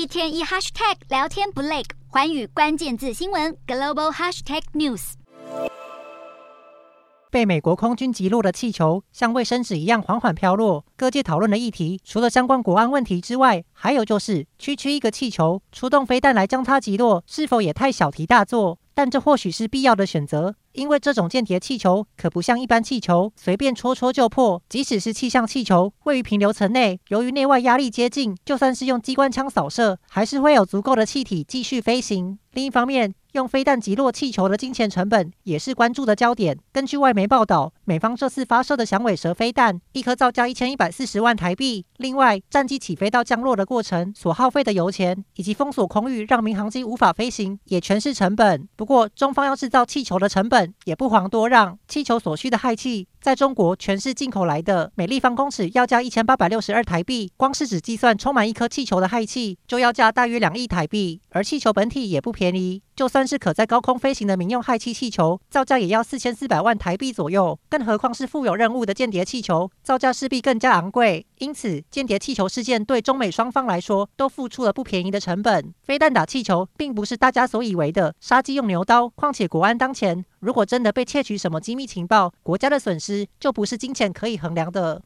一天一 hashtag 聊天不累，寰宇关键字新闻 global hashtag news。被美国空军击落的气球像卫生纸一样缓缓飘落。各界讨论的议题，除了相关国安问题之外，还有就是区区一个气球，出动飞弹来将它击落，是否也太小题大做？但这或许是必要的选择。因为这种间谍气球可不像一般气球，随便戳戳就破。即使是气象气球，位于平流层内，由于内外压力接近，就算是用机关枪扫射，还是会有足够的气体继续飞行。另一方面，用飞弹击落气球的金钱成本也是关注的焦点。根据外媒报道，美方这次发射的响尾蛇飞弹，一颗造价一千一百四十万台币。另外，战机起飞到降落的过程所耗费的油钱，以及封锁空域让民航机无法飞行，也全是成本。不过，中方要制造气球的成本。也不遑多让，气球所需的氦气，在中国全是进口来的，每立方公尺要价一千八百六十二台币。光是只计算充满一颗气球的氦气，就要价大约两亿台币。而气球本体也不便宜，就算是可在高空飞行的民用氦气气球，造价也要四千四百万台币左右。更何况是富有任务的间谍气球，造价势必更加昂贵。因此，间谍气球事件对中美双方来说都付出了不便宜的成本。飞弹打气球，并不是大家所以为的杀鸡用牛刀。况且国安当前，如果真的被窃取什么机密情报，国家的损失就不是金钱可以衡量的。